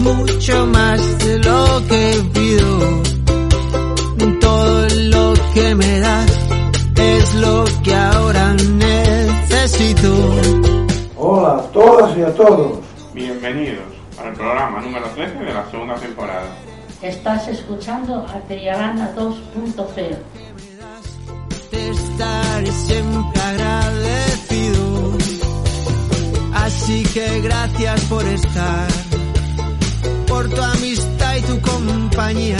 Mucho más de lo que pido. Todo lo que me das es lo que ahora necesito. Hola a todas y a todos. Bienvenidos al programa número 13 de la segunda temporada. Estás escuchando a Triagana 2.0. Te estaré siempre agradecido. Así que gracias por estar, por tu amistad y tu compañía.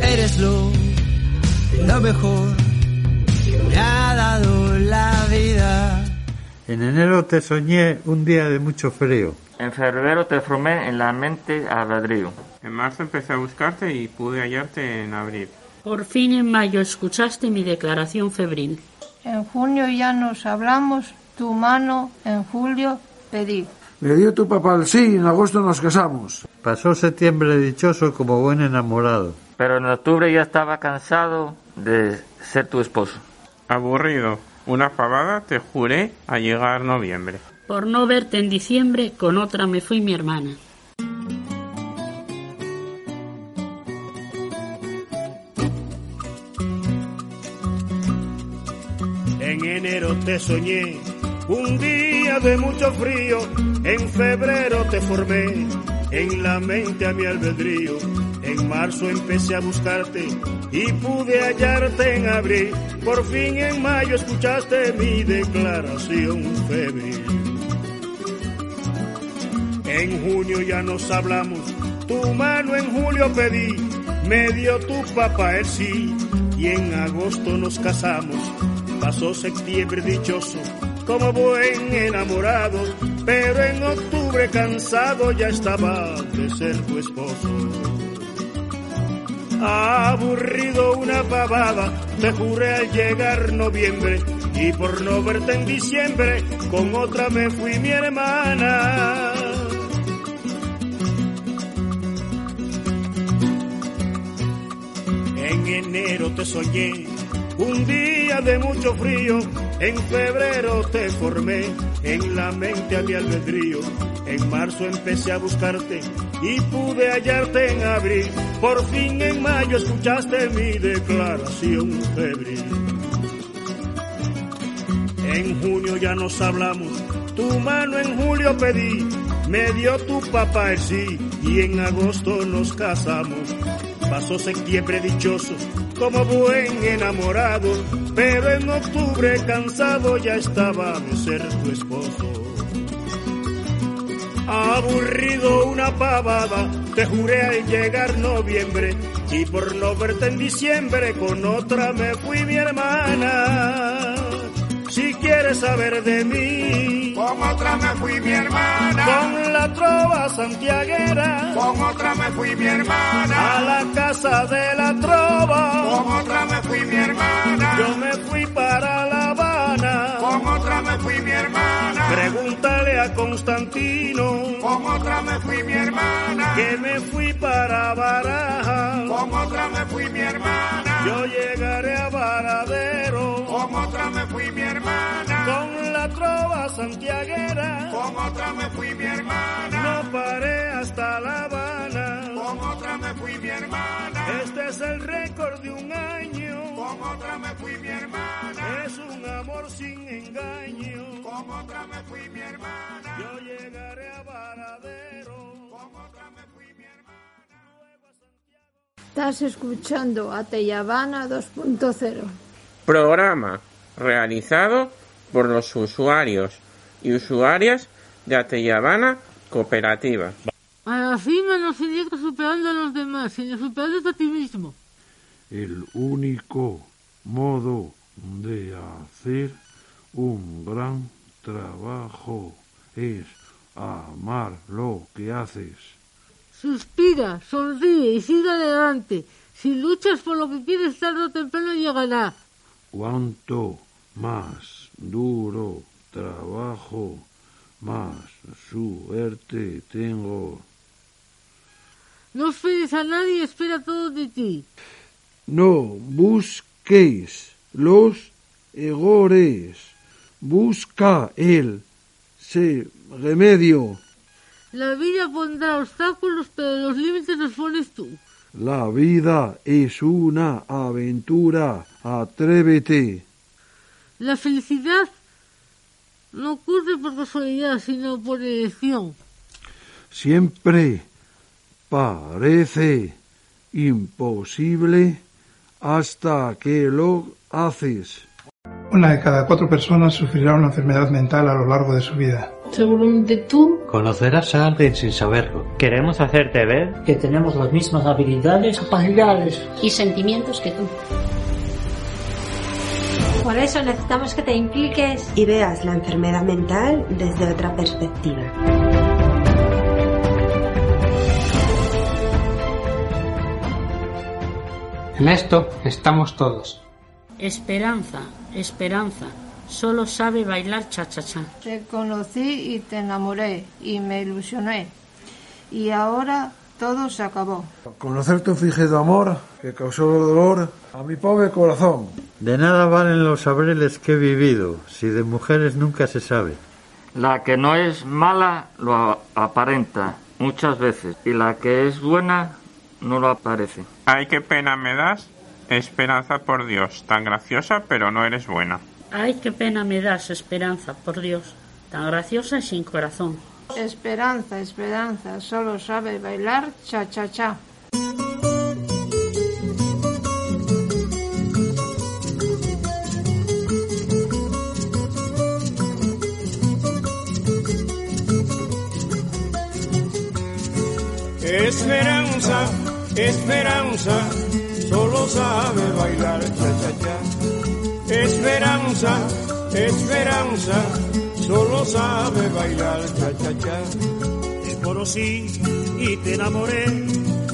Eres lo, lo mejor que me ha dado la vida. En enero te soñé un día de mucho frío. En febrero te formé en la mente a ladrillo. En marzo empecé a buscarte y pude hallarte en abril. Por fin en mayo escuchaste mi declaración febril. En junio ya nos hablamos, tu mano en julio pedí. Me dio tu papá el sí y en agosto nos casamos. Pasó septiembre dichoso como buen enamorado. Pero en octubre ya estaba cansado de ser tu esposo. Aburrido. Una fabada te juré a llegar noviembre. Por no verte en diciembre, con otra me fui mi hermana. En enero te soñé, un día de mucho frío, en febrero te formé, en la mente a mi albedrío, en marzo empecé a buscarte y pude hallarte en abril, por fin en mayo escuchaste mi declaración febril. En junio ya nos hablamos, tu mano en julio pedí, me dio tu papá el sí y en agosto nos casamos. Pasó septiembre dichoso, como buen enamorado, pero en octubre cansado ya estaba de ser tu esposo. Aburrido una pavada, te juré al llegar noviembre, y por no verte en diciembre, con otra me fui mi hermana. En enero te soñé, un día de mucho frío, en febrero te formé, en la mente a mi albedrío, en marzo empecé a buscarte y pude hallarte en abril, por fin en mayo escuchaste mi declaración febril. En junio ya nos hablamos, tu mano en julio pedí, me dio tu papá el sí y en agosto nos casamos. Pasó septiembre dichoso, como buen enamorado, pero en octubre cansado ya estaba de ser tu esposo. Aburrido una pavada, te juré al llegar noviembre, y por no verte en diciembre con otra me fui mi hermana. Si quieres saber de mí, con otra me fui mi hermana. Con la trova santiaguera, con otra me fui mi hermana. A la casa de la trova, con otra me fui mi hermana. Yo me fui para a Constantino, con otra me fui mi hermana. Que me fui para Baraja, con otra me fui mi hermana. Yo llegaré a Varadero, con otra me fui mi hermana. Con la trova santiaguera, con otra me fui mi hermana. No paré hasta La Habana, con otra me fui mi hermana. Este es el récord de un año, con otra me fui mi hermana. Es un amor sin engaño, con otra me fui mi hermana. Yo llegaré a Varadero, con otra me fui mi hermana. Estás escuchando a Teyabana 2.0. Programa realizado por los usuarios y usuarias de Ateyabana Cooperativa. A la cima no sería superando a los demás, sino superándote a ti mismo. El único modo de hacer un gran trabajo es amar lo que haces. Suspira, sonríe y sigue adelante. Si luchas por lo que quieres, tarde o temprano llegará. Cuanto más duro trabajo, más suerte tengo. No esperes a nadie, espera todo de ti. No busquéis los errores, busca el se remedio. La vida pondrá obstáculos, pero los límites los pones tú. La vida es una aventura, atrévete. La felicidad no ocurre por casualidad, sino por elección. Siempre parece imposible hasta que lo haces. Una de cada cuatro personas sufrirá una enfermedad mental a lo largo de su vida. Seguramente tú Conocerás a alguien sin saberlo. Queremos hacerte ver que tenemos las mismas habilidades, capacidades y sentimientos que tú. Por eso necesitamos que te impliques y veas la enfermedad mental desde otra perspectiva. En esto estamos todos. Esperanza, esperanza. Solo sabe bailar cha-cha-cha. Te conocí y te enamoré y me ilusioné. Y ahora todo se acabó. Conocerte un fingido amor que causó dolor a mi pobre corazón. De nada valen los sabreles que he vivido, si de mujeres nunca se sabe. La que no es mala lo aparenta muchas veces y la que es buena no lo aparece. Ay, qué pena me das. Esperanza por Dios, tan graciosa pero no eres buena. Ay, qué pena me das, Esperanza, por Dios, tan graciosa y sin corazón. Esperanza, esperanza, solo sabe bailar cha-cha-cha. Esperanza, esperanza, solo sabe bailar cha-cha-cha. Esperanza, esperanza, solo sabe bailar cha-cha-cha. Te conocí y te enamoré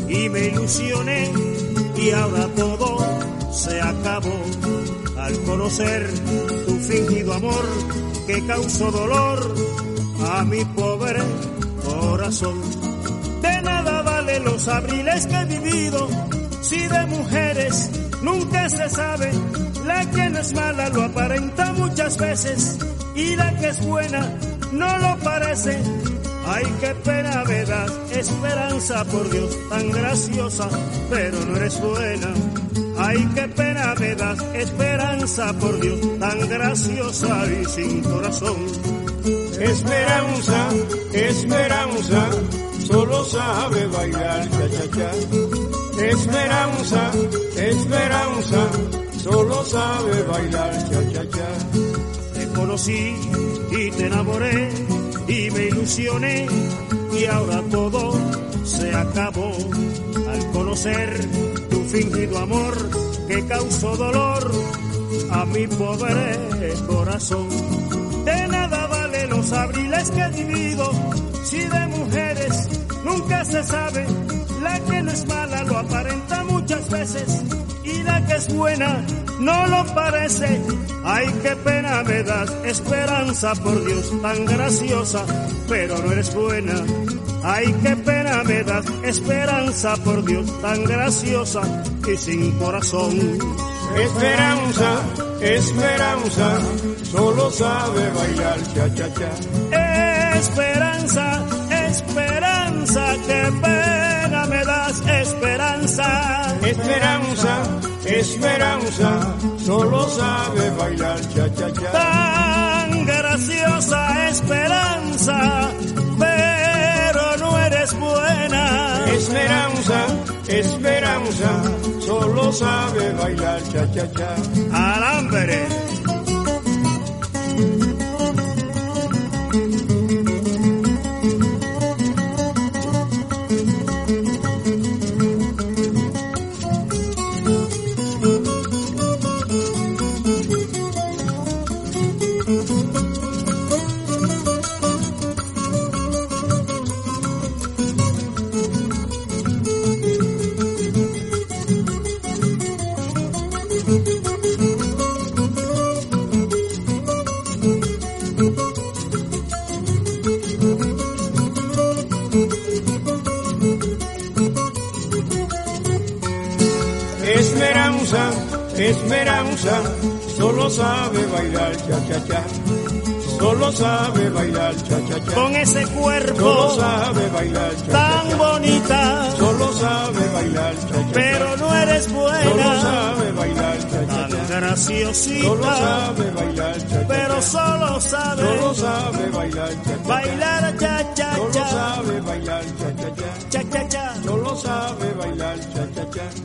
y me ilusioné y ahora todo se acabó al conocer tu fingido amor que causó dolor a mi pobre corazón. Los abriles que he vivido si de mujeres nunca se sabe. La que no es mala lo aparenta muchas veces y la que es buena no lo parece. Ay, qué pena me esperanza por Dios, tan graciosa, pero no eres buena. Ay, qué pena me esperanza por Dios, tan graciosa y sin corazón. Esperanza, esperanza, solo sabe bailar cha-cha-cha. Esperanza, esperanza, solo sabe bailar cha-cha-cha. Te conocí y te enamoré y me ilusioné y ahora todo se acabó al conocer tu fingido amor que causó dolor a mi pobre corazón. De nada vale los abriles que he vivido si de mujeres nunca se sabe. La que no es mala lo aparenta muchas veces y la que es buena no lo parece. Ay, qué pena me das, esperanza por Dios, tan graciosa, pero no eres buena. Ay, qué pena me das, esperanza por Dios, tan graciosa y sin corazón. Esperanza, esperanza, solo sabe bailar cha-cha-cha. Esperanza, esperanza, qué pena me das, esperanza. Esperanza, esperanza, solo sabe bailar cha-cha-cha. Tan graciosa esperanza, pero no eres buena. Esperanza, esperanza, solo sabe bailar cha-cha-cha. Alambre. Solo sabe bailar cha-cha-cha. Solo sabe bailar cha-cha-cha. Con ese cuerpo Solo sabe bailar tan bonita, Solo sabe bailar cha-cha-cha. pero no eres Solo buena, sabe bailar tan cha-cha-cha. Solo graciosita, sabe bailar cha-cha-cha. pero solo sabe Solo sabe bailar cha-cha-cha. bailar cha cha Solo cha, sabe bailar cha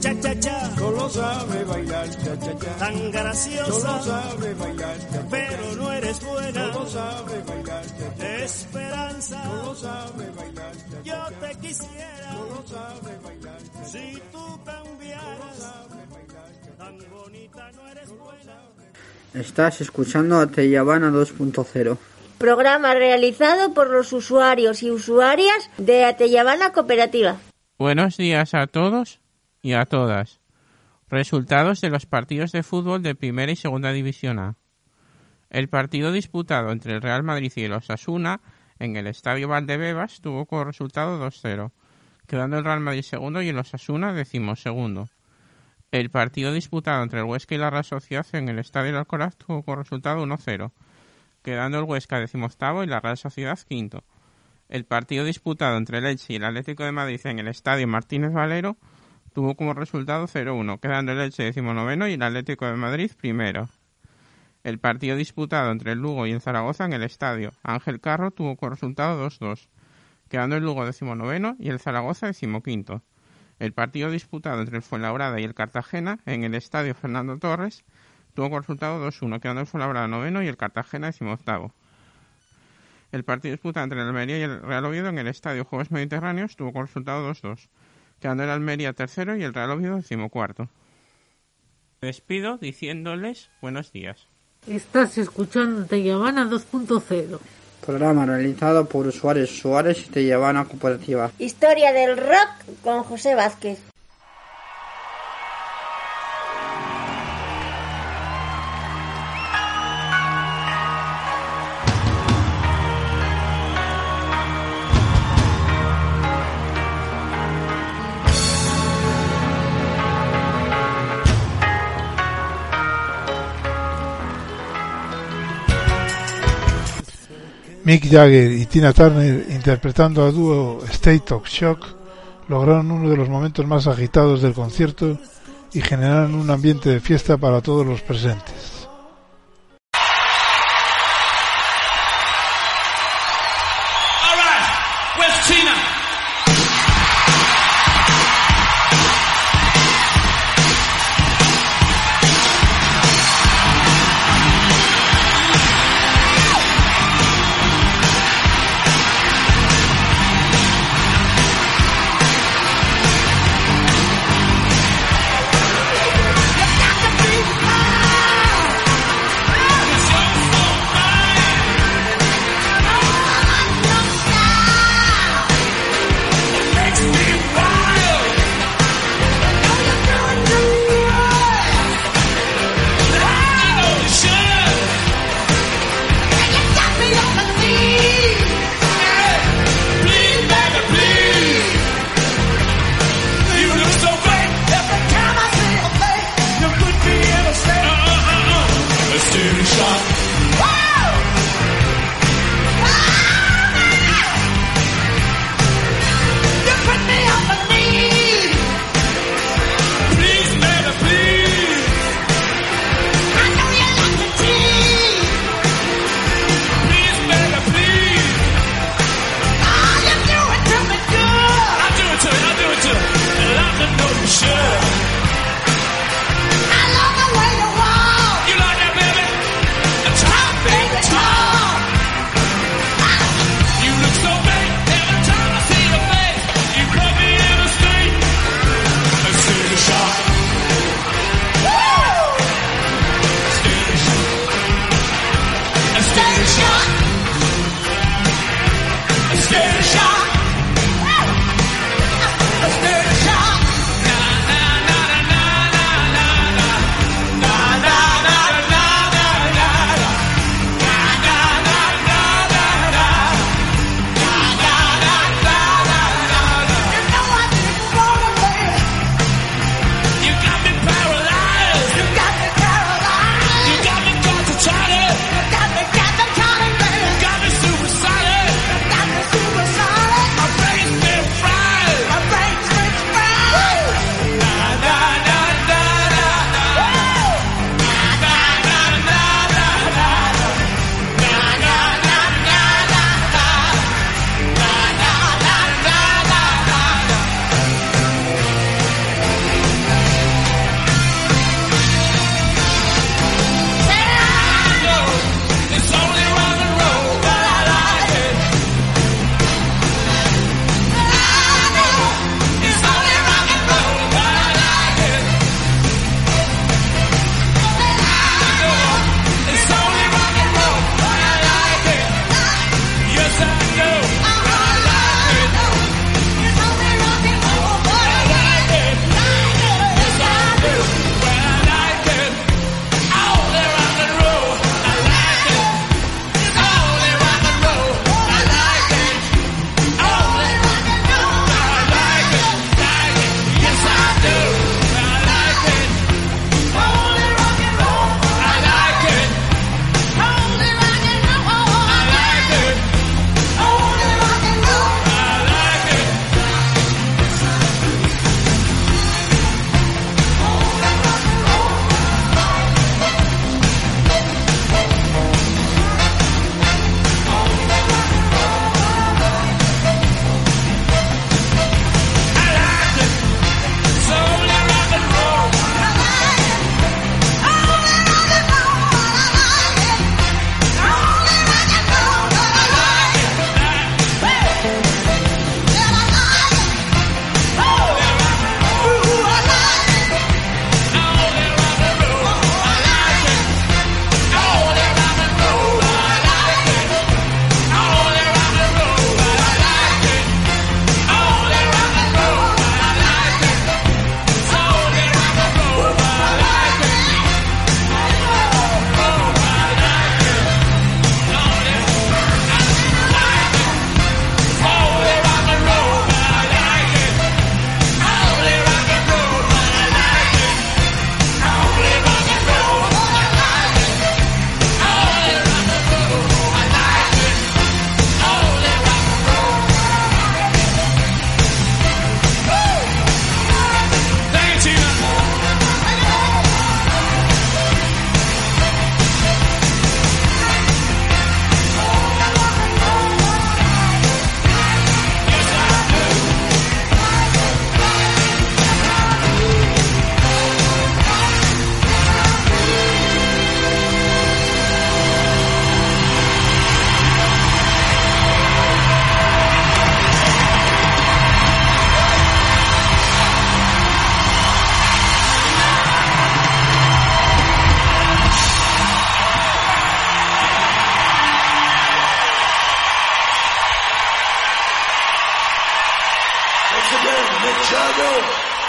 cha cha cha, Solo sabe bailar cha-cha-cha. tan Solo graciosa, sabe bailar cha-cha-cha. pero no eres buena. Solo sabe bailar cha-cha-cha. Esperanza, Solo sabe bailar cha-cha-cha. yo te quisiera Solo sabe bailar cha-cha-cha. si tú cambiaras. Tan bonita no eres buena. Estás escuchando a Teyabana 2.0. Programa realizado por los usuarios y usuarias de Ateyabana Cooperativa. Buenos días a todos y a todas. Resultados de los partidos de fútbol de Primera y Segunda División A. El partido disputado entre el Real Madrid y el Osasuna en el Estadio Valdebebas tuvo como resultado 2-0, quedando el Real Madrid segundo y el Osasuna decimosegundo. El partido disputado entre el Huesca y la Real Sociedad en el Estadio Alcoraz tuvo como resultado 1-0, quedando el Huesca decimoctavo y la Real Sociedad quinto. El partido disputado entre el Elche y el Atlético de Madrid en el Estadio Martínez Valero tuvo como resultado 0-1, quedando el Elche decimonoveno y el Atlético de Madrid primero. El partido disputado entre el Lugo y el Zaragoza en el Estadio Ángel Carro tuvo como resultado 2-2, quedando el Lugo decimonoveno y el Zaragoza decimoquinto. El partido disputado entre el Fuenlabrada y el Cartagena en el Estadio Fernando Torres tuvo como resultado 2-1, quedando el Fuenlabrada noveno y el Cartagena decimoctavo. El partido disputado entre el Almería y el Real Oviedo en el Estadio Juegos Mediterráneos tuvo como resultado 2-2, quedando el Almería tercero y el Real Oviedo decimocuarto. Me despido diciéndoles buenos días. Estás escuchando Teyabana 2.0. Programa realizado por usuarios y usuarias de Teyabana Cooperativa. Historia del rock con José Vázquez. Mick Jagger y Tina Turner interpretando a dúo State of Shock lograron uno de los momentos más agitados del concierto y generaron un ambiente de fiesta para todos los presentes.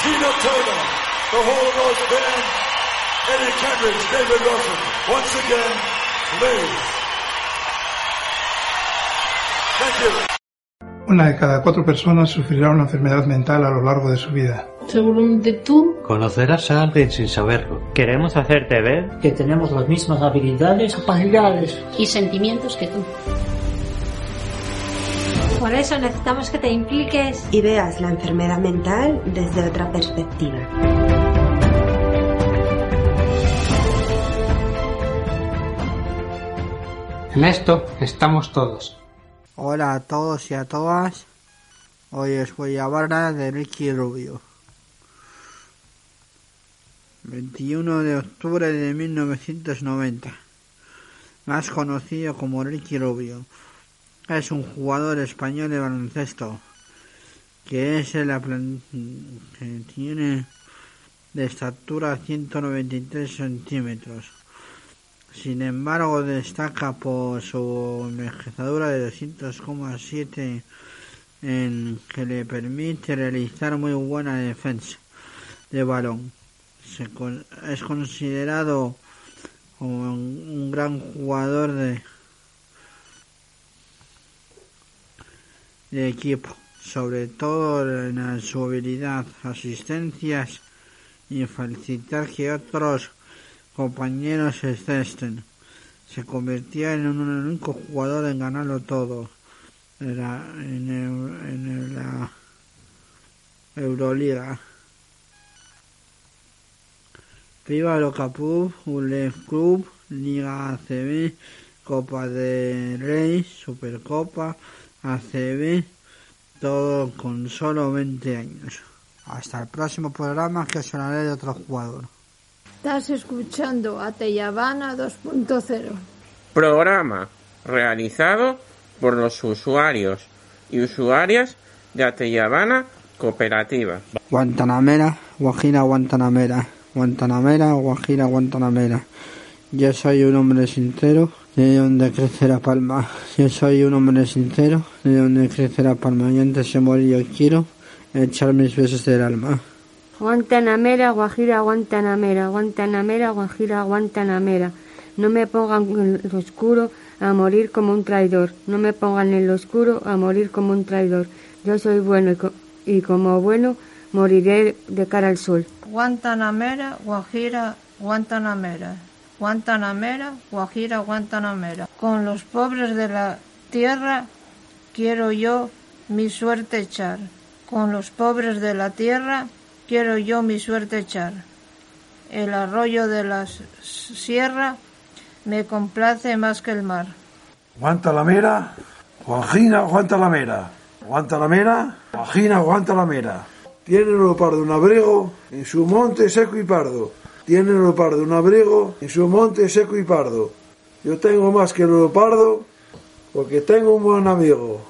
The Holocaust Band, Eddie Kendricks, David Ruffin. Once again, please. Thank you. Una de cada cuatro personas sufrirá una enfermedad mental a lo largo de su vida. Seguramente tú Conocerás a alguien sin saberlo. Queremos hacerte ver que tenemos las mismas habilidades capacidades y sentimientos que tú. Por eso necesitamos que te impliques y veas la enfermedad mental desde otra perspectiva. En esto estamos todos. Hola a todos y a todas. Hoy os voy a hablar de Ricky Rubio. 21 de octubre de 1990. Más conocido como Ricky Rubio. Es un jugador español de baloncesto que es aplan- que tiene de estatura 193 centímetros. Sin embargo, destaca por su envejecedura de 200,7 en que le permite realizar muy buena defensa de balón. Es considerado como un gran jugador de, de equipo, sobre todo en su habilidad, asistencias y facilitar que otros compañeros excesten. Se convirtió en un único jugador en ganarlo todo en, la, en, el- en la Euroliga. Viva Locapub, ULEF Club, Liga ACB, Copa de Rey, Supercopa, ACB, todo con solo 20 años. Hasta el próximo programa que os hablaré de otro jugador. Estás escuchando a Teyabana 2.0. Programa realizado por los usuarios y usuarias de Ateyabana Cooperativa. Guantanamera, Guajira, Guantanamera. Guantanamera, Guajira, Guantanamera. Yo soy un hombre sincero, de donde crece la palma. Yo soy un hombre sincero, de donde crece la palma. Y antes de morir yo quiero echar mis besos del alma. Guantanamera, Guajira, Guantanamera, Guantanamera, Guajira, Guantanamera. No me pongan en lo oscuro a morir como un traidor. No me pongan en lo oscuro a morir como un traidor. Yo soy bueno y, co- y como bueno moriré de cara al sol. Guantanamera, Guajira, Guantanamera. Guantanamera, Guajira, Guantanamera. Con los pobres de la tierra quiero yo mi suerte echar. Con los pobres de la tierra quiero yo mi suerte echar. El arroyo de la sierra me complace más que el mar. Guantanamera, Guajina, Guantanamera. Guantanamera, Guajina, Guantanamera. Tiene el leopardo un abrigo en su monte seco y pardo. Tiene el leopardo un abrigo en su monte seco y pardo. Yo tengo más que el leopardo porque tengo un buen amigo.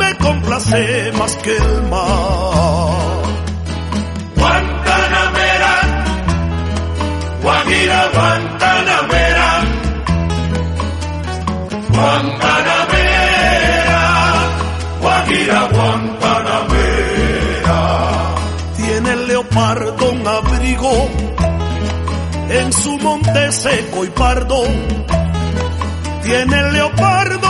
me complace más que el mar. Guantanamera, Guajira, Guantanamera, Guantanamera, Guajira, Guantanamera. Tiene el leopardo un abrigo en su monte seco y pardo. Tiene el leopardo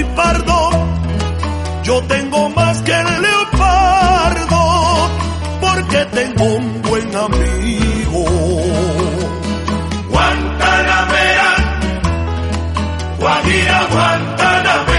seco y pardo. Yo tengo más que el leopardo porque tengo un buen amigo. Guantanamera, Guajira, Guantanamera,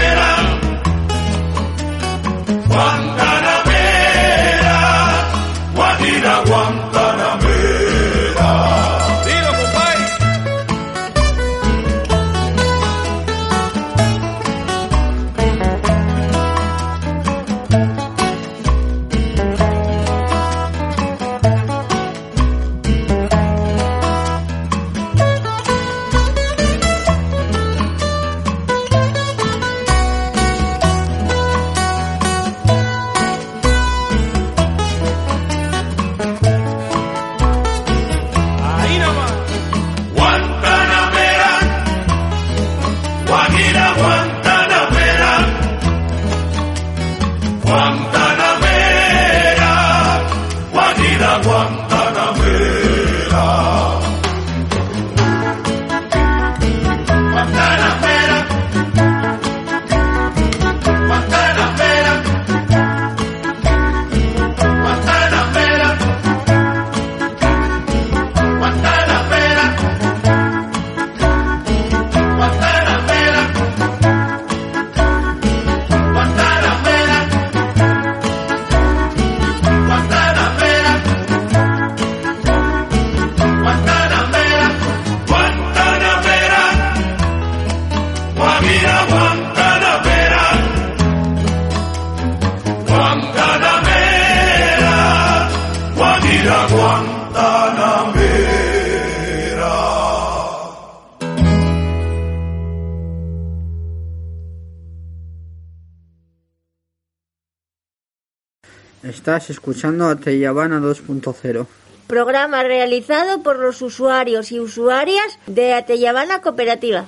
Estás escuchando a Teyabana 2.0. Programa realizado por los usuarios y usuarias de Ateyabana Cooperativa.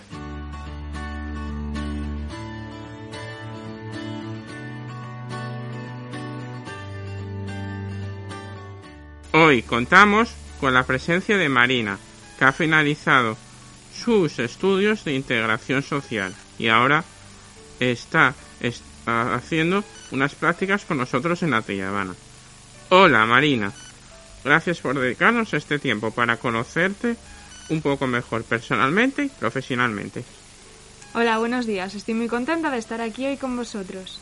Hoy contamos con la presencia de Marina, que ha finalizado sus estudios de integración social y ahora está, está haciendo unas prácticas con nosotros en la Tellabana. Hola Marina, gracias por dedicarnos este tiempo para conocerte un poco mejor personalmente y profesionalmente. Hola, buenos días. Estoy muy contenta de estar aquí hoy con vosotros.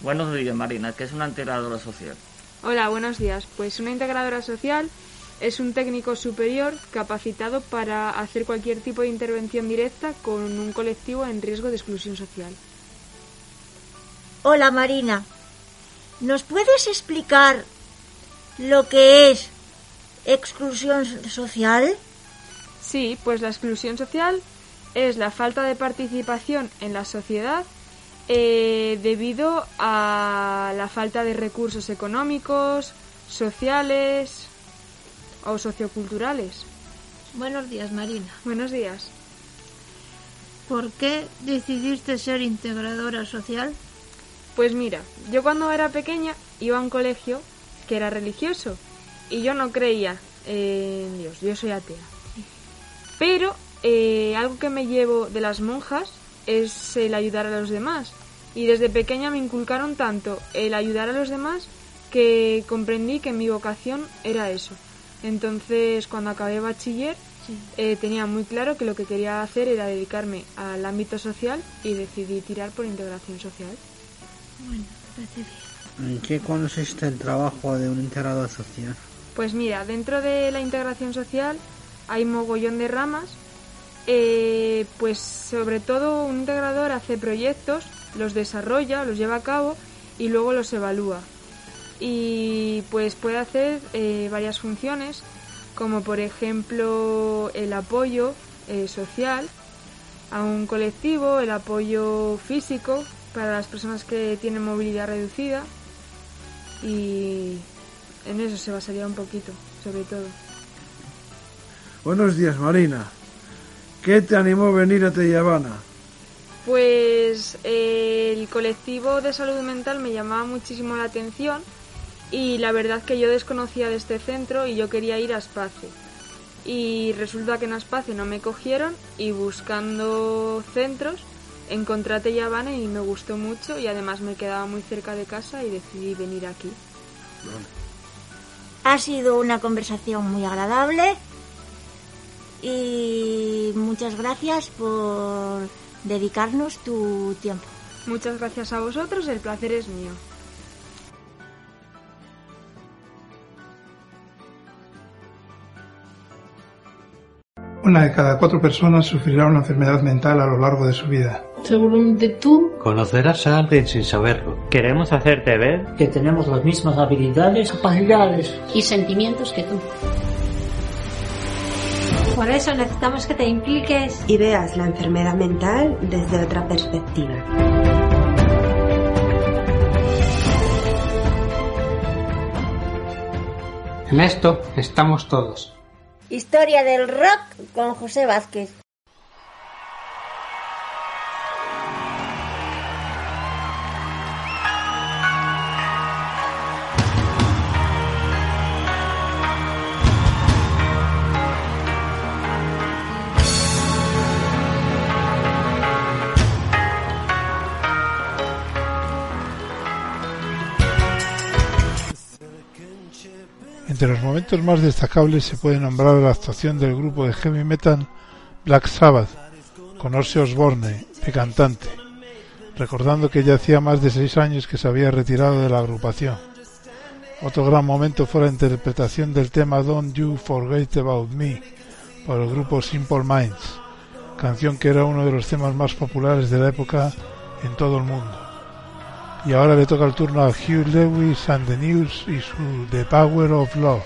Buenos días, Marina, que es una integradora social. Hola, buenos días. Pues una integradora social es un técnico superior capacitado para hacer cualquier tipo de intervención directa con un colectivo en riesgo de exclusión social. Hola Marina, ¿nos puedes explicar lo que es exclusión social? Sí, pues la exclusión social es la falta de participación en la sociedad eh, debido a la falta de recursos económicos, sociales o socioculturales. Buenos días, Marina. Buenos días. ¿Por qué decidiste ser integradora social? Pues mira, yo cuando era pequeña iba a un colegio que era religioso y yo no creía en Dios, yo soy atea. Pero eh, algo que me llevo de las monjas es el ayudar a los demás. Y desde pequeña me inculcaron tanto el ayudar a los demás que comprendí que mi vocación era eso. Entonces, cuando acabé bachiller, eh, tenía muy claro que lo que quería hacer era dedicarme al ámbito social y decidí tirar por integración social. Bueno, parece bien. ¿En qué consiste el trabajo de un integrador social? Pues mira, dentro de la integración social hay mogollón de ramas. Eh, pues sobre todo un integrador hace proyectos, los desarrolla, los lleva a cabo y luego los evalúa. Y pues puede hacer eh, varias funciones, como por ejemplo el apoyo eh, social a un colectivo, el apoyo físico para las personas que tienen movilidad reducida y en eso se basaría un poquito, sobre todo. Buenos días, Marina. ¿Qué te animó a venir a Tellabana? Pues eh, el colectivo de salud mental me llamaba muchísimo la atención y la verdad que yo desconocía de este centro y yo quería ir a Espace. Y resulta que en Espace no me cogieron y buscando centros encontré a Tellabana y me gustó mucho y además me quedaba muy cerca de casa y decidí venir aquí. Ha sido una conversación muy agradable y muchas gracias por dedicarnos tu tiempo. Muchas gracias a vosotros, el placer es mío. Una de cada cuatro personas sufrirá una enfermedad mental a lo largo de su vida. Seguramente tú Conocerás a alguien sin saberlo. Queremos hacerte ver que tenemos las mismas habilidades capacidades y sentimientos que tú. Por eso necesitamos que te impliques y veas la enfermedad mental desde otra perspectiva. En esto estamos todos. Historia del rock con José Vázquez. Entre los momentos más destacables se puede nombrar la actuación del grupo de heavy metal Black Sabbath, con Ozzy Osbourne de cantante, recordando que ya hacía más de seis años que se había retirado de la agrupación. Otro gran momento fue la interpretación del tema Don't You Forget About Me por el grupo Simple Minds, canción que era uno de los temas más populares de la época en todo el mundo. Y ahora le toca el turno a Hugh Lewis and the News y su The Power of Love.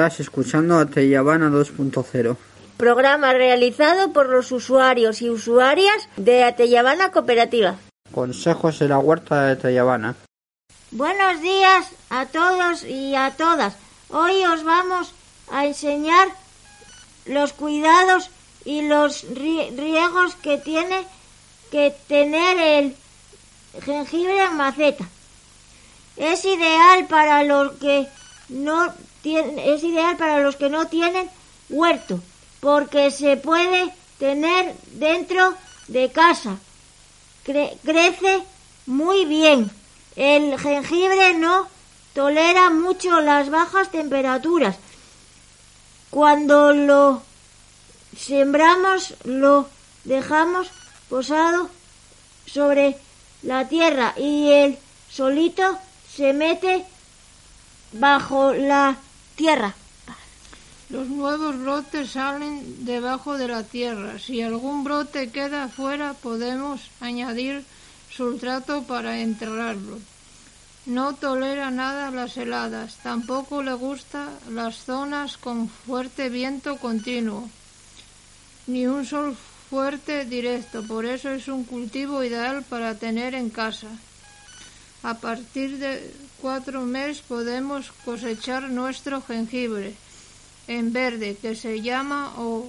Estás escuchando a Teyabana 2.0. Programa realizado por los usuarios y usuarias de Ateyabana Cooperativa. Consejos de la huerta de Teyabana. Buenos días a todos y a todas. Hoy os vamos a enseñar los cuidados y los rie- riegos que tiene que tener el jengibre en maceta. Es ideal para los que no es ideal para los que no tienen huerto, porque se puede tener dentro de casa. Cre- crece muy bien. El jengibre no tolera mucho las bajas temperaturas. Cuando lo sembramos, lo dejamos posado sobre la tierra y el solito se mete bajo la Los nuevos brotes salen debajo de la tierra. Si algún brote queda fuera, podemos añadir sustrato para enterrarlo. No tolera nada las heladas. Tampoco le gusta las zonas con fuerte viento continuo, ni un sol fuerte directo. Por eso es un cultivo ideal para tener en casa. A partir de cuatro meses podemos cosechar nuestro jengibre en verde que se llama o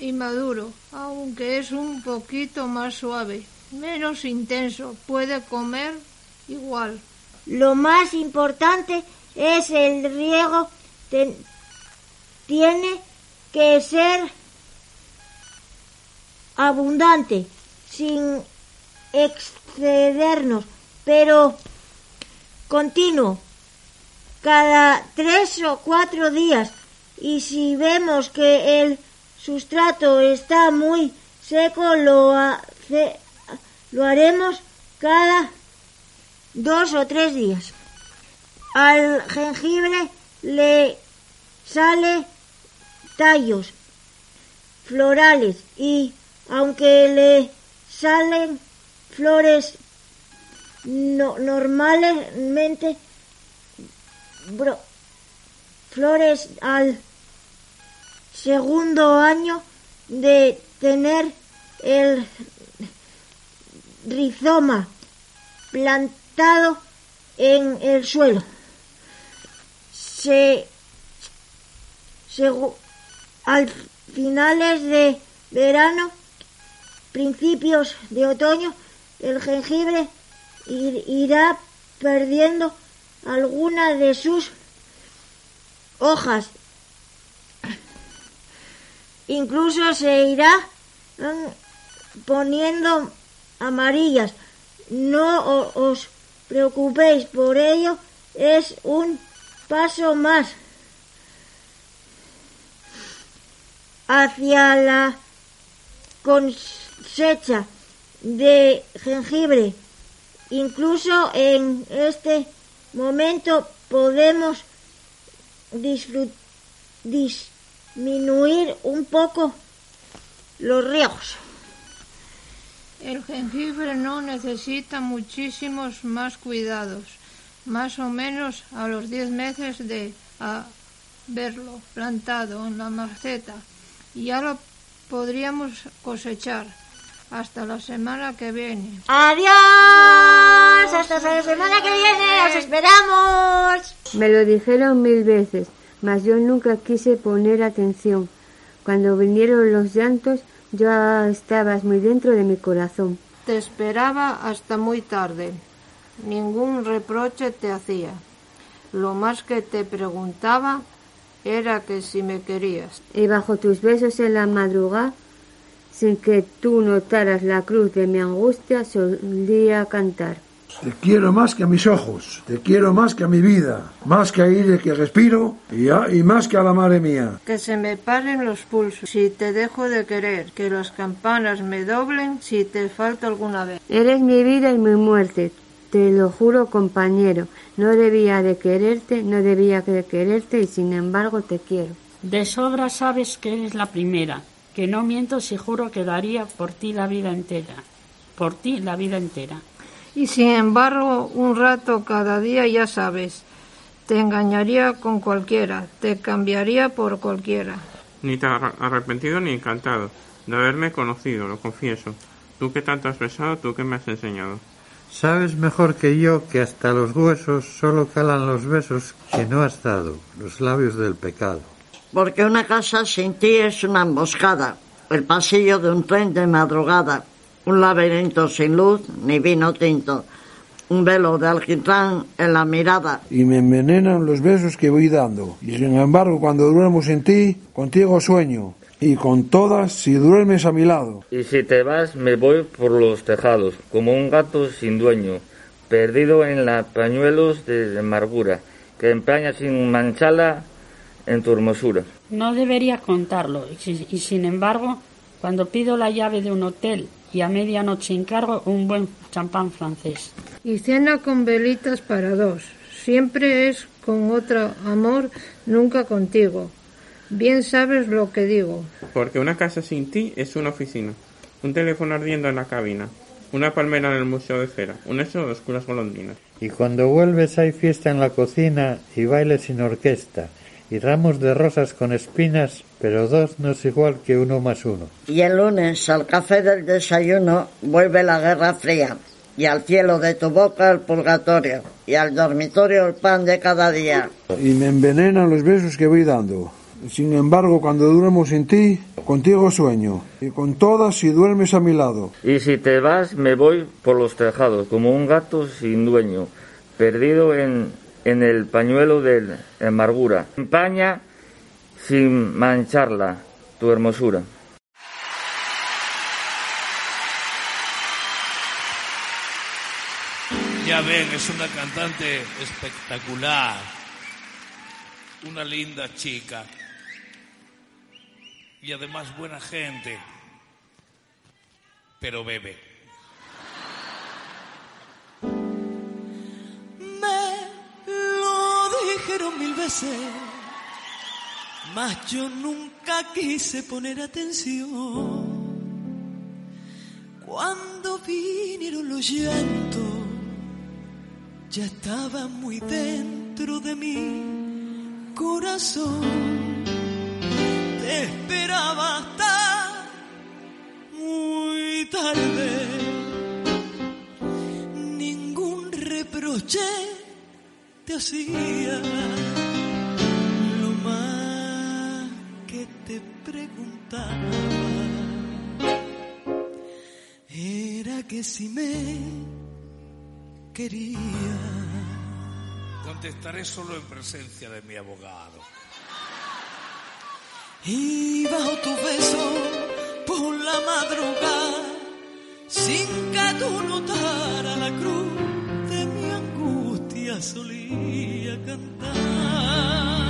inmaduro, aunque es un poquito más suave, menos intenso, puede comer igual. Lo más importante es el riego. Tiene que ser abundante, sin excedernos, pero continuo, cada tres o cuatro días. Y si vemos que el sustrato está muy seco, lo, lo haremos cada dos o tres días. Al jengibre le sale tallos florales y aunque le salen flores no- normalmente flores al segundo año de tener el rizoma plantado en el suelo. Se, al finales de verano, principios de otoño, el jengibre irá perdiendo alguna de sus hojas. Incluso se irá mm, poniendo amarillas. No os preocupéis por ello, es un paso más hacia la cosecha de jengibre. Incluso en este momento podemos disminuir un poco los riegos. El jengibre no necesita muchísimos más cuidados, más o menos a los 10 meses de haberlo plantado en la maceta. Ya lo podríamos cosechar hasta la semana que viene. Adiós, hasta la semana que viene, os esperamos. Me lo dijeron mil veces, mas yo nunca quise poner atención. Cuando vinieron los llantos, ya estabas muy dentro de mi corazón. Te esperaba hasta muy tarde. Ningún reproche te hacía. Lo más que te preguntaba era que si me querías. Y bajo tus besos en la madrugada, sin que tú notaras la cruz de mi angustia, solía cantar. Te quiero más que a mis ojos, te quiero más que a mi vida, más que a aire que respiro y, a- y más que a la madre mía. Que se me paren los pulsos si te dejo de querer. Que las campanas me doblen si te falto alguna vez. Eres mi vida y mi muerte, te lo juro compañero. No debía de quererte, no debía de quererte y sin embargo te quiero. De sobra sabes que eres la primera, que no miento si juro que daría por ti la vida entera. Por ti la vida entera. Y sin embargo, un rato cada día ya sabes, te engañaría con cualquiera, te cambiaría por cualquiera. Ni te har arrepentido ni encantado de haberme conocido, lo confieso. Tú que tanto has besado, tú que me has enseñado. Sabes mejor que yo que hasta los huesos solo calan los besos que no has dado, los labios del pecado. Porque una casa sin ti es una emboscada, el pasillo de un tren de madrugada, un laberinto sin luz ni vino tinto, un velo de alquitrán en la mirada. Y me envenenan los besos que voy dando. Y sin embargo, cuando duermo sin ti, contigo sueño. Y con todas si duermes a mi lado. Y si te vas, me voy por los tejados, como un gato sin dueño, perdido en la pañuelos de amargura, que empaña sin manchala en tu hermosura. No debería contarlo, y sin embargo, cuando pido la llave de un hotel y a medianoche encargo un buen champán francés. Y cena con velitas para dos. Siempre es con otro amor, nunca contigo. Bien sabes lo que digo. Porque una casa sin ti es una oficina, un teléfono ardiendo en la cabina, una palmera en el museo de cera, un hecho de oscuras golondrinas. Y cuando vuelves hay fiesta en la cocina y baile sin orquesta, y ramos de rosas con espinas, pero dos no es igual que uno más uno. Y el lunes al café del desayuno vuelve la guerra fría. Y al cielo de tu boca el purgatorio. Y al dormitorio el pan de cada día. Y me envenenan los besos que voy dando. Sin embargo, cuando duermo sin ti, contigo sueño. Y con todas si duermes a mi lado. Y si te vas, me voy por los tejados, como un gato sin dueño, perdido en, en el pañuelo de amargura. Empaña sin mancharla tu hermosura. Ya ven, es una cantante espectacular. Una linda chica. Y además buena gente. Pero bebe. Mil veces, mas yo nunca quise poner atención. Cuando vinieron los llantos, ya estaba muy dentro de mi corazón. Te esperaba hasta muy tarde ningún reproche te hacía. Lo más que te preguntaba era que si me quería. Contestaré solo en presencia de mi abogado. Y bajo tu beso por la madrugada, sin que tú notaras la cruz solía cantar.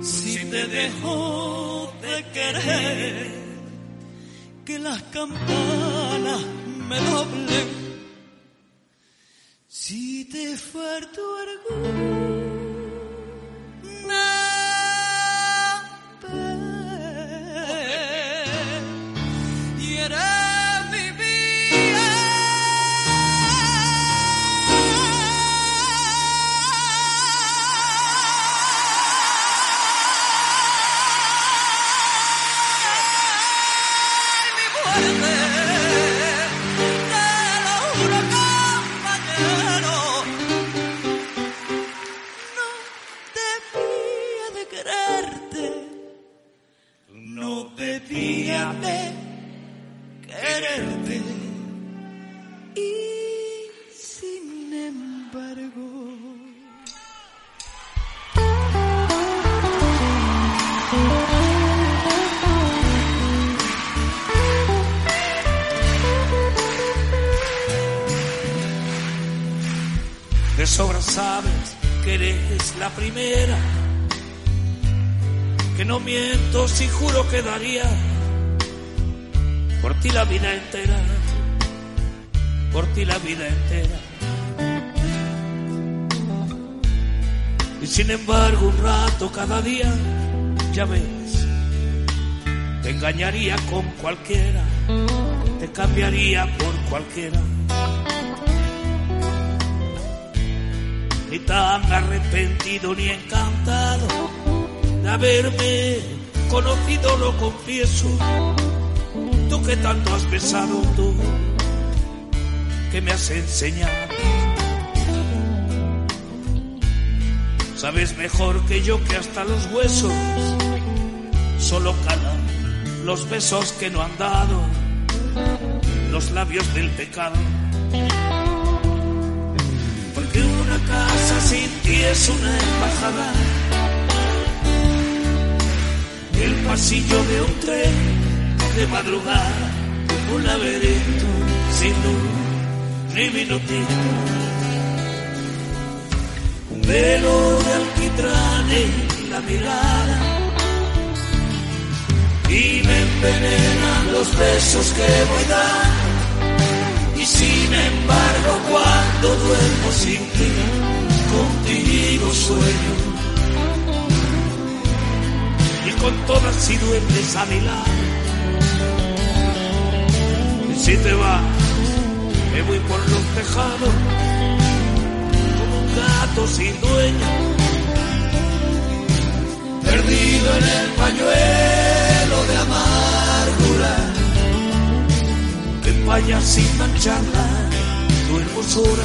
Si te dejo de querer. Que las campanas me doblen si te falto alguna que daría por ti la vida entera, por ti la vida entera. Y sin embargo un rato cada día, ya ves, te engañaría con cualquiera, te cambiaría por cualquiera. Ni tan arrepentido ni encantado de haberme conocido, lo confieso. Tú que tanto has besado, tú que me has enseñado. Sabes mejor que yo que hasta los huesos solo calan los besos que no han dado, los labios del pecado. Porque una casa sin ti es una embajada, el pasillo de un tren de madrugada, un laberinto sin luz ni minutito. Un velo de alquitrán en la mirada y me envenenan los besos que voy dando. Y sin embargo cuando duermo sin ti contigo sueño con todas si duermes a mi lado y si te vas me voy por los tejados gato sin dueño, perdido en el pañuelo de amargura, que vaya sin mancharla tu hermosura.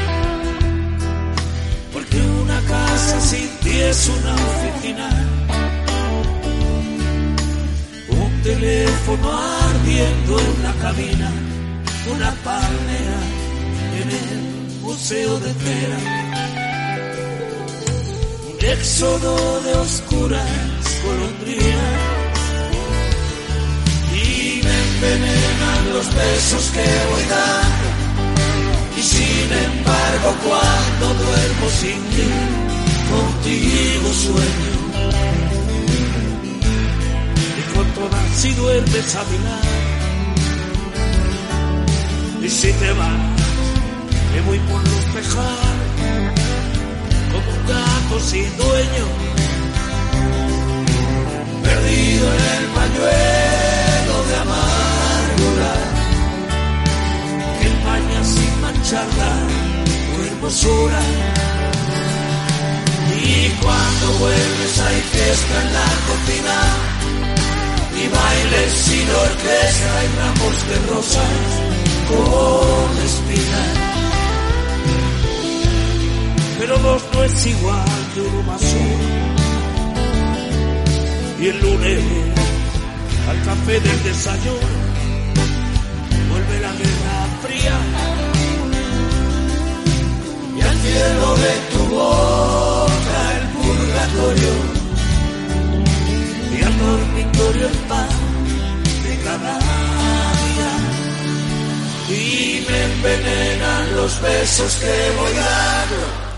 Casa sin ti es una oficina. Un teléfono ardiendo en la cabina. Una palmera en el museo de cera. Un éxodo de oscuras golondrinas. Y me envenenan los besos que voy dando y sin embargo cuando duermo sin ti, contigo sueño. Y con todas si duermes a mi. Y si te vas, me voy por los tejados, como un gato sin dueño, perdido en el pañuelo de amargura que empaña sin mancharla tu hermosura. Y cuando vuelves hay fiesta en la cocina y bailes sin orquesta y ramos de rosas con espinas. Pero dos no es igual que uno más uno. Y el lunes al café del desayuno vuelve la guerra fría y al cielo de tu el purgatorio y al dormitorio el pan de cada día. Y me envenenan los besos que voy dando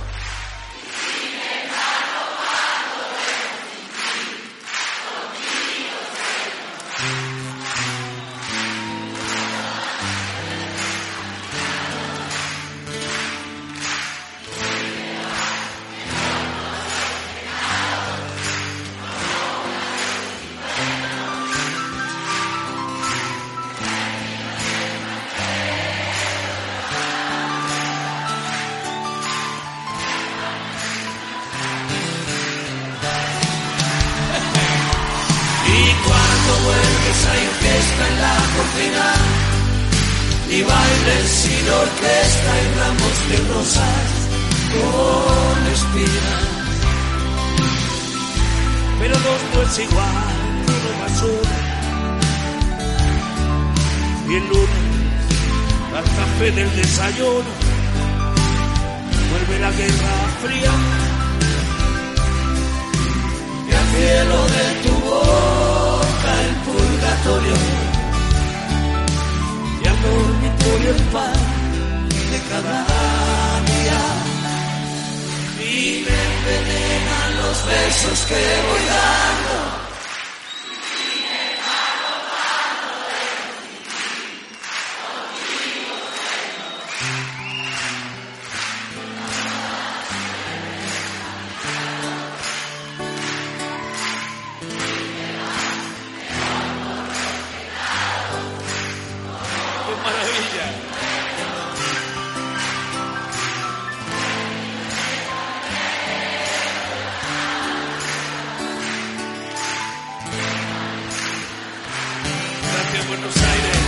Buenos Aires.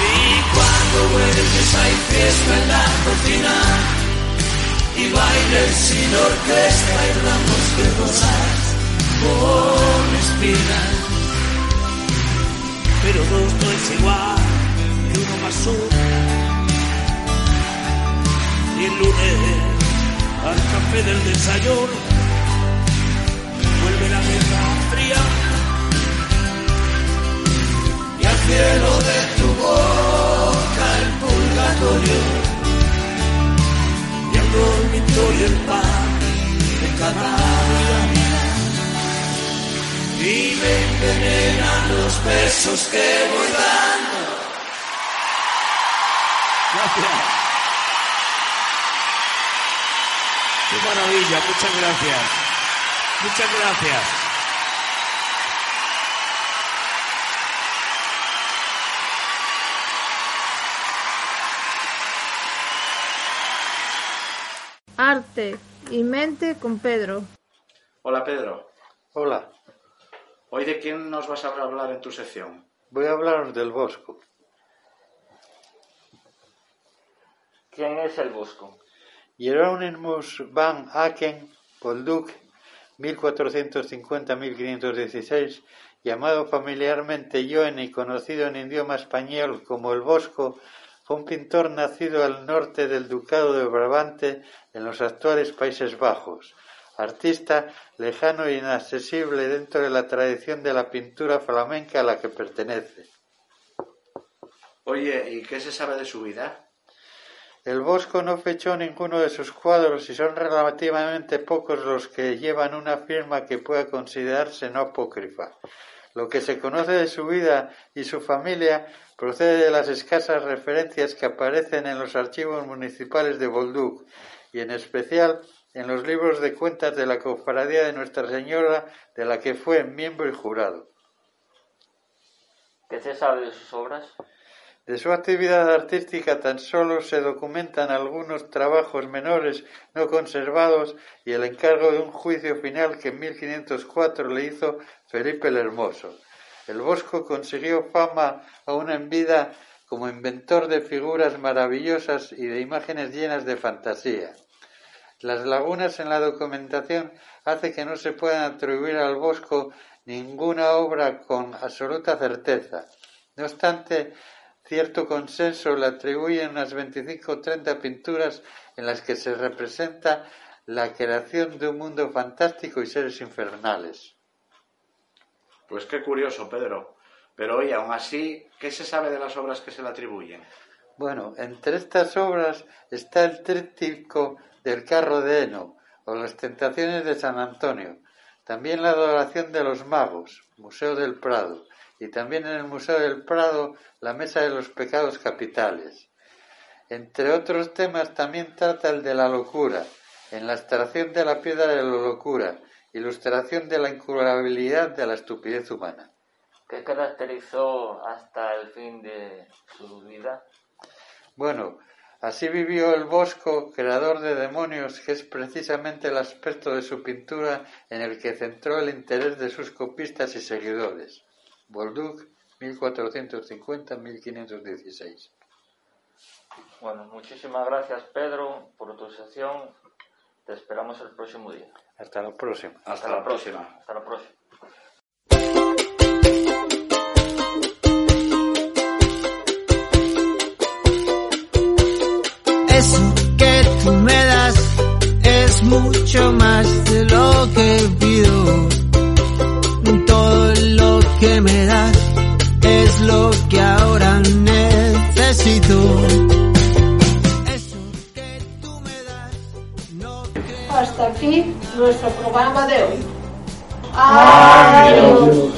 Y cuando vuelves hay fiesta en la cocina y bailes sin orquesta y ramos de rosas con espinas pero dos no es igual que uno más uno. Y el lunes al café del desayuno cielo de tu boca el purgatorio y al dormitorio el pan de cada día y me envenenan los besos que voy dando. Gracias. Qué maravilla, muchas gracias. Muchas gracias. Arte y mente con Pedro. Hola Pedro, Hola, ¿hoy de quién nos vas a hablar en tu sección? voy a hablaros del Bosco. ¿Quién es el Bosco? Hieronymus van Aken, Bolduc, 1450-1516, llamado familiarmente Joen y conocido en idioma español como el Bosco, fue un pintor nacido al norte del Ducado de Brabante, en los actuales Países Bajos. Artista lejano e inaccesible dentro de la tradición de la pintura flamenca a la que pertenece. Oye, ¿y qué se sabe de su vida? El Bosco no fechó ninguno de sus cuadros y son relativamente pocos los que llevan una firma que pueda considerarse no apócrifa. Lo que se conoce de su vida y su familia procede de las escasas referencias que aparecen en los archivos municipales de Bolduc y en especial en los libros de cuentas de la Cofradía de Nuestra Señora, de la que fue miembro y jurado. ¿Qué se sabe de sus obras? De su actividad artística tan solo se documentan algunos trabajos menores no conservados y el encargo de un juicio final que en 1504 le hizo Felipe el Hermoso. El Bosco consiguió fama aún en vida como inventor de figuras maravillosas y de imágenes llenas de fantasía. Las lagunas en la documentación hace que no se puedan atribuir al Bosco ninguna obra con absoluta certeza. No obstante, cierto consenso le atribuyen unas 25 o 30 pinturas en las que se representa la creación de un mundo fantástico y seres infernales. Pues qué curioso, Pedro. Pero oye, aún así, ¿qué se sabe de las obras que se le atribuyen? Bueno, entre estas obras está el tríptico del carro de heno o las tentaciones de San Antonio, también la adoración de los magos, Museo del Prado, y también en el Museo del Prado la Mesa de los Pecados Capitales. Entre otros temas también trata el de la locura, en la extracción de la piedra de la locura, ilustración de la incurabilidad de la estupidez humana. ¿Qué caracterizó hasta el fin de su vida? Bueno, Así vivió el Bosco, creador de demonios, que es precisamente el aspecto de su pintura en el que centró el interés de sus copistas y seguidores. Bolduc, 1450-1516. Bueno, muchísimas gracias Pedro por tu sesión. Te esperamos el próximo día. Hasta la próxima. Hasta, la próxima. Hasta la próxima. Eso que tú me das es mucho más de lo que pido. Todo lo que me das es lo que ahora necesito. Hasta aquí nuestro programa de hoy. Adiós.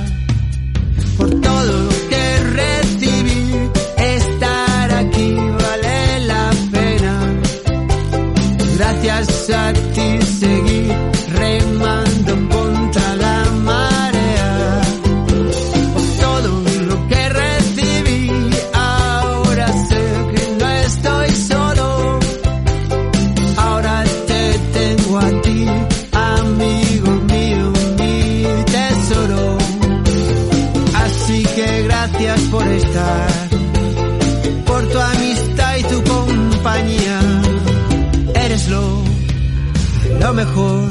Lo mejor